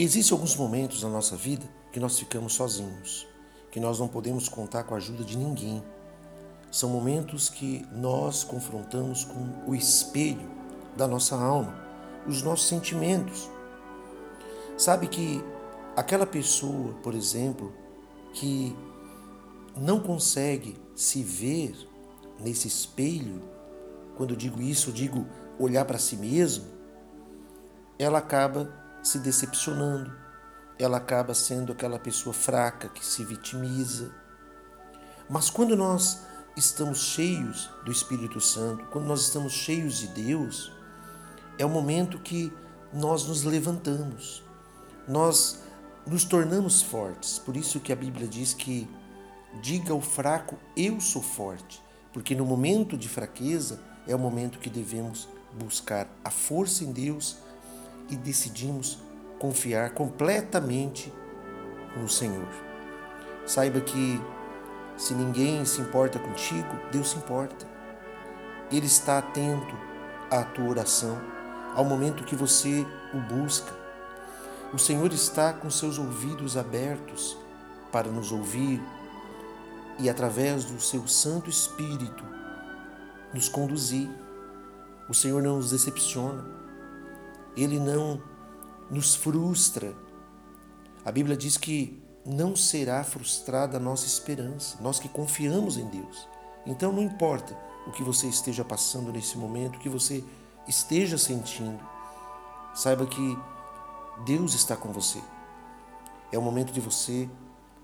Existem alguns momentos na nossa vida que nós ficamos sozinhos, que nós não podemos contar com a ajuda de ninguém. São momentos que nós confrontamos com o espelho da nossa alma, os nossos sentimentos. Sabe que aquela pessoa, por exemplo, que não consegue se ver nesse espelho, quando eu digo isso, eu digo olhar para si mesmo, ela acaba se decepcionando, ela acaba sendo aquela pessoa fraca que se vitimiza. Mas quando nós estamos cheios do Espírito Santo, quando nós estamos cheios de Deus, é o momento que nós nos levantamos, nós nos tornamos fortes. Por isso que a Bíblia diz que diga ao fraco, eu sou forte, porque no momento de fraqueza é o momento que devemos buscar a força em Deus e decidimos confiar completamente no Senhor. Saiba que se ninguém se importa contigo, Deus se importa. Ele está atento à tua oração, ao momento que você o busca. O Senhor está com seus ouvidos abertos para nos ouvir e, através do seu Santo Espírito, nos conduzir. O Senhor não nos decepciona. Ele não nos frustra. A Bíblia diz que não será frustrada a nossa esperança, nós que confiamos em Deus. Então não importa o que você esteja passando nesse momento, o que você esteja sentindo, saiba que Deus está com você. É o momento de você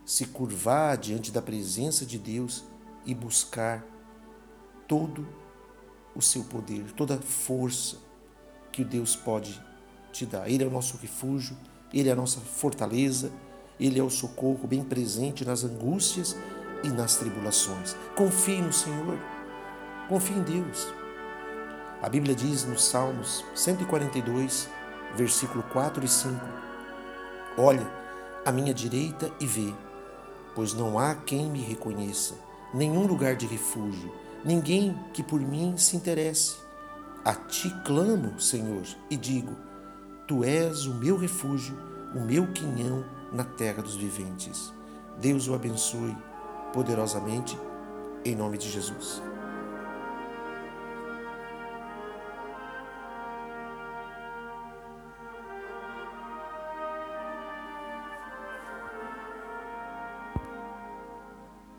se curvar diante da presença de Deus e buscar todo o seu poder, toda a força, que Deus pode te dar. Ele é o nosso refúgio, Ele é a nossa fortaleza, Ele é o socorro bem presente nas angústias e nas tribulações. Confie no Senhor, confie em Deus. A Bíblia diz nos Salmos 142, versículo 4 e 5: Olha à minha direita e vê, pois não há quem me reconheça, nenhum lugar de refúgio, ninguém que por mim se interesse. A ti clamo, Senhor, e digo: Tu és o meu refúgio, o meu quinhão na terra dos viventes. Deus o abençoe poderosamente, em nome de Jesus.